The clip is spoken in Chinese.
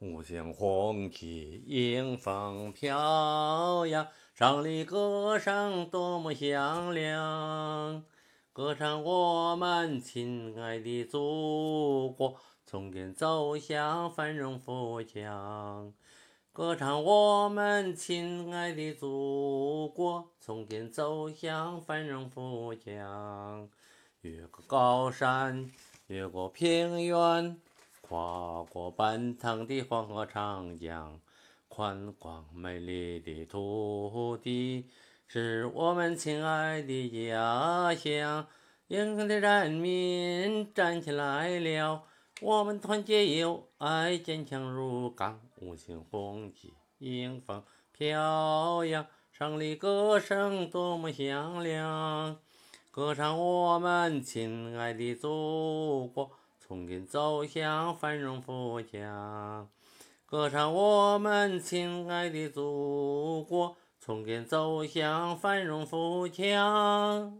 五星红旗迎风飘扬，胜利歌声多么响亮！歌唱我们亲爱的祖国，从今走向繁荣富强。歌唱我们亲爱的祖国，从今走向繁荣富强。越过高山，越过平原。跨过奔腾的黄河长江，宽广美丽的土地是我们亲爱的家乡。英雄的人民站起来了，我们团结友爱，坚强如钢。五星红旗迎风飘扬，胜利歌声多么响亮，歌唱我们亲爱的祖国。从今走向繁荣富强，歌唱我们亲爱的祖国。从今走向繁荣富强。